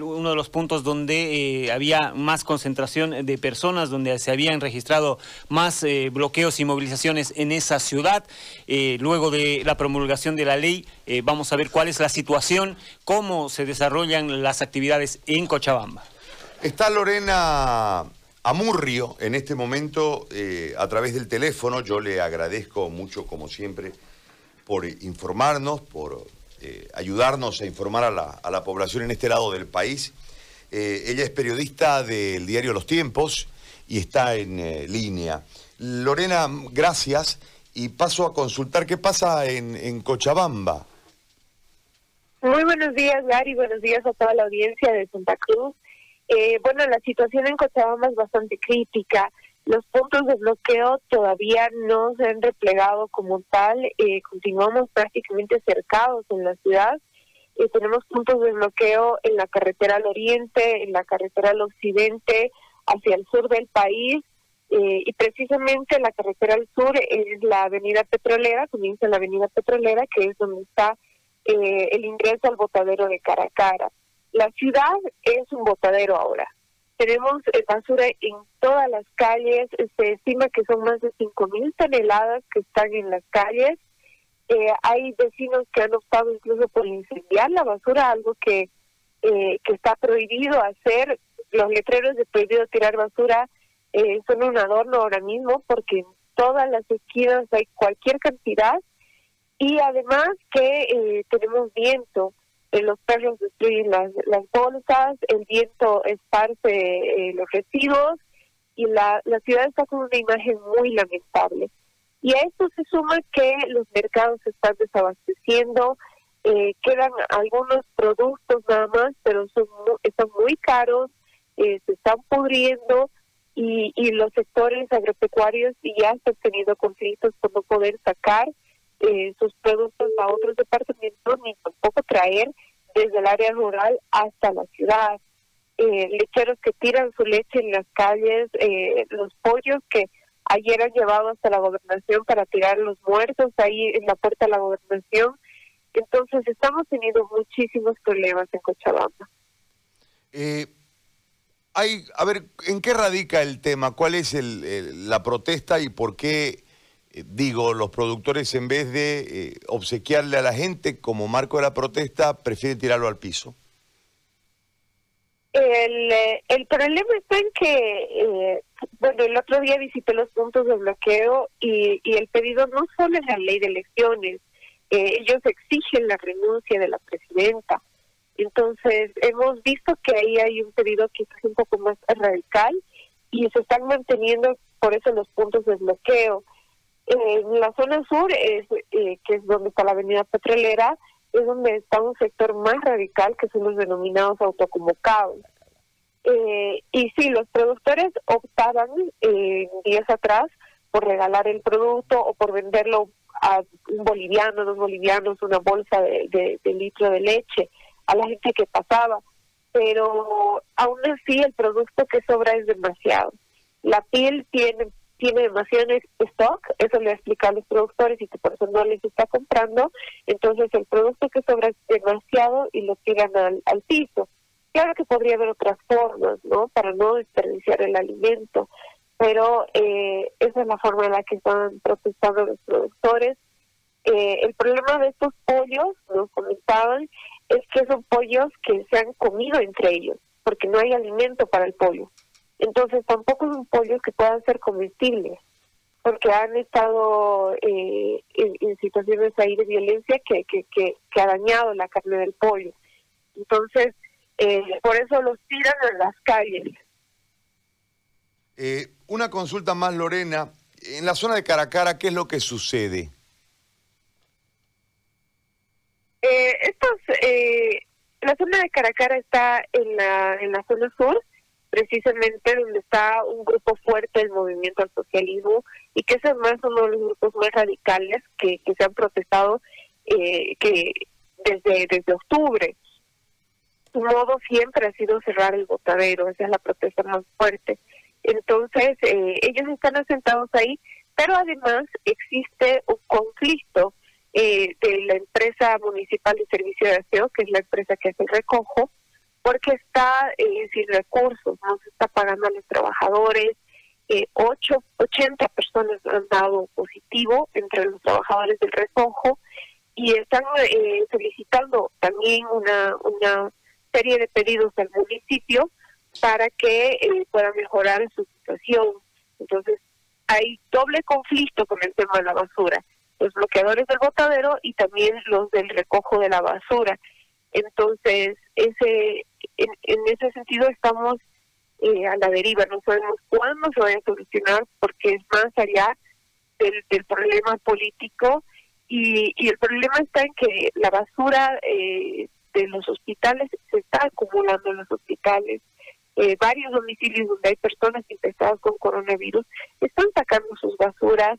Uno de los puntos donde eh, había más concentración de personas, donde se habían registrado más eh, bloqueos y movilizaciones en esa ciudad. Eh, luego de la promulgación de la ley, vamos a ver cuál es la situación, cómo se desarrollan las actividades en Cochabamba. Está Lorena Amurrio en este momento a través del teléfono. Yo le agradezco mucho, como siempre, por informarnos, por eh, ayudarnos a informar a la, población en este lado del país. Eh, ella es periodista del diario Los Tiempos y está en eh, línea. Lorena, gracias y paso a consultar qué pasa en, Cochabamba. Muy buenos días, Gary. Buenos días a toda la audiencia de Santa Cruz. bueno, la situación en Cochabamba es bastante crítica. Los puntos de bloqueo todavía no se han replegado como tal, eh, continuamos prácticamente cercados en la ciudad. Eh, tenemos puntos de bloqueo en la carretera al oriente, en la carretera al occidente, hacia el sur del país, eh, y precisamente la carretera al sur es la avenida petrolera, comienza la avenida petrolera, que es donde está el ingreso al botadero de Caracara. La ciudad es un botadero ahora. Tenemos eh, basura en todas las calles, se estima que son más de 5.000 toneladas que están en las calles. Eh, hay vecinos que han optado incluso por incendiar la basura, algo que, eh, que está prohibido hacer. Los letreros de prohibido tirar basura son un adorno ahora mismo porque en todas las esquinas hay cualquier cantidad y además que tenemos viento los perros destruyen las, bolsas, el viento esparce eh, los residuos y la, la ciudad está con una imagen muy lamentable. Y a esto se suma que los mercados están desabasteciendo, eh, quedan algunos productos nada más, pero son están muy caros, eh, se están pudriendo y, y los sectores agropecuarios ya están teniendo conflictos por no poder sacar sus productos a otros departamentos ni tampoco traer desde el área rural hasta la ciudad. Eh, lecheros que tiran su leche en las calles, eh, los pollos que ayer han llevado hasta la gobernación para tirar los muertos ahí en la puerta de la gobernación. Entonces estamos teniendo muchísimos problemas en Cochabamba. Eh, hay, a ver, ¿en qué radica el tema? ¿Cuál es el, la protesta y por qué eh, digo, los productores en vez de eh, obsequiarle a la gente como marco de la protesta, prefieren tirarlo al piso? El, eh, el problema está en que, bueno, el otro día visité los puntos de bloqueo y, y el pedido no solo es la ley de elecciones, ellos exigen la renuncia de la presidenta. Entonces, hemos visto que ahí hay un pedido que es un poco más radical y se están manteniendo por eso los puntos de bloqueo. En la zona sur, eh, que es donde está la avenida petrolera, es donde está un sector más radical, que son los denominados autoconvocados. Eh, y sí, los productores optaban eh, días atrás por regalar el producto o por venderlo a un boliviano, dos bolivianos, una bolsa de, de litro de leche a la gente que pasaba. Pero aún así el producto que sobra es demasiado. La piel tiene tiene demasiado stock, eso le explica a los productores y que por eso no les está comprando, entonces el producto que sobra es demasiado y lo tiran al, al piso. Claro que podría haber otras formas, ¿no? Para no desperdiciar el alimento, pero eh, esa es la forma en la que están protestando los productores. Eh, el problema de estos pollos, nos comentaban, es que son pollos que se han comido entre ellos, porque no hay alimento para el pollo. Entonces tampoco son pollos que puedan ser comestibles, porque han estado eh, en, situaciones ahí de violencia que, que, que, ha dañado la carne del pollo. Entonces, eh, por eso los tiran en las calles. Eh, una consulta más, Lorena. En la zona de Caracara, ¿qué es lo que sucede? Eh, estos, eh, la zona de Caracara está en la, en la zona sur, precisamente donde está un grupo fuerte del movimiento al socialismo y que es más uno de los grupos más radicales que, se han protestado eh, que desde, desde octubre. Su modo siempre ha sido cerrar el botadero, esa es la protesta más fuerte. Entonces, eh, ellos están asentados ahí, pero además existe un conflicto eh, de la empresa municipal de servicio de aseo, que es la empresa que hace el recojo, porque está eh, sin recursos, no se está pagando a los trabajadores. Eh, ocho, 80 personas han dado positivo entre los trabajadores del recojo y están eh, solicitando también una, una serie de pedidos al municipio para que eh, pueda mejorar su situación. Entonces, hay doble conflicto con el tema de la basura, los bloqueadores del botadero y también los del recojo de la basura. Entonces, ese en, ese sentido estamos eh, a la deriva, no sabemos cuándo se va a solucionar porque es más allá del, del problema político y, y, el problema está en que la basura eh, de los hospitales se está acumulando en los hospitales. Eh, varios domicilios donde hay personas infectadas con coronavirus están sacando sus basuras.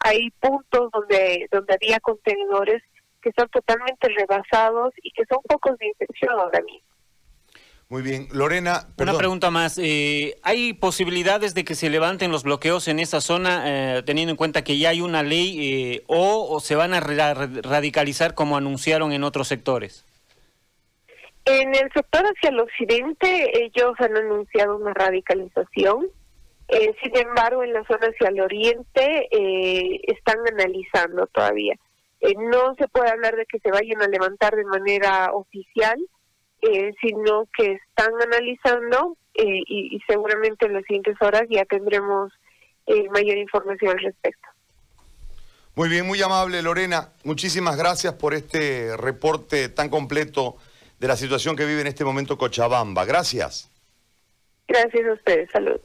Hay puntos donde, donde había contenedores que están totalmente rebasados y que son pocos de infección ahora mismo. Muy bien, Lorena. Una pregunta más. Eh, ¿Hay posibilidades de que se levanten los bloqueos en esa zona, eh, teniendo en cuenta que ya hay una ley, eh, o, se van a radicalizar como anunciaron en otros sectores? En el sector hacia el occidente, ellos han anunciado una radicalización. sin embargo, en la zona hacia el oriente, están analizando todavía. no se puede hablar de que se vayan a levantar de manera oficial eh, sino que están analizando eh, y, seguramente en las siguientes horas ya tendremos eh, mayor información al respecto. Muy bien, muy amable Lorena. Muchísimas gracias por este reporte tan completo de la situación que vive en este momento Cochabamba. Gracias. Gracias a ustedes. Saludos.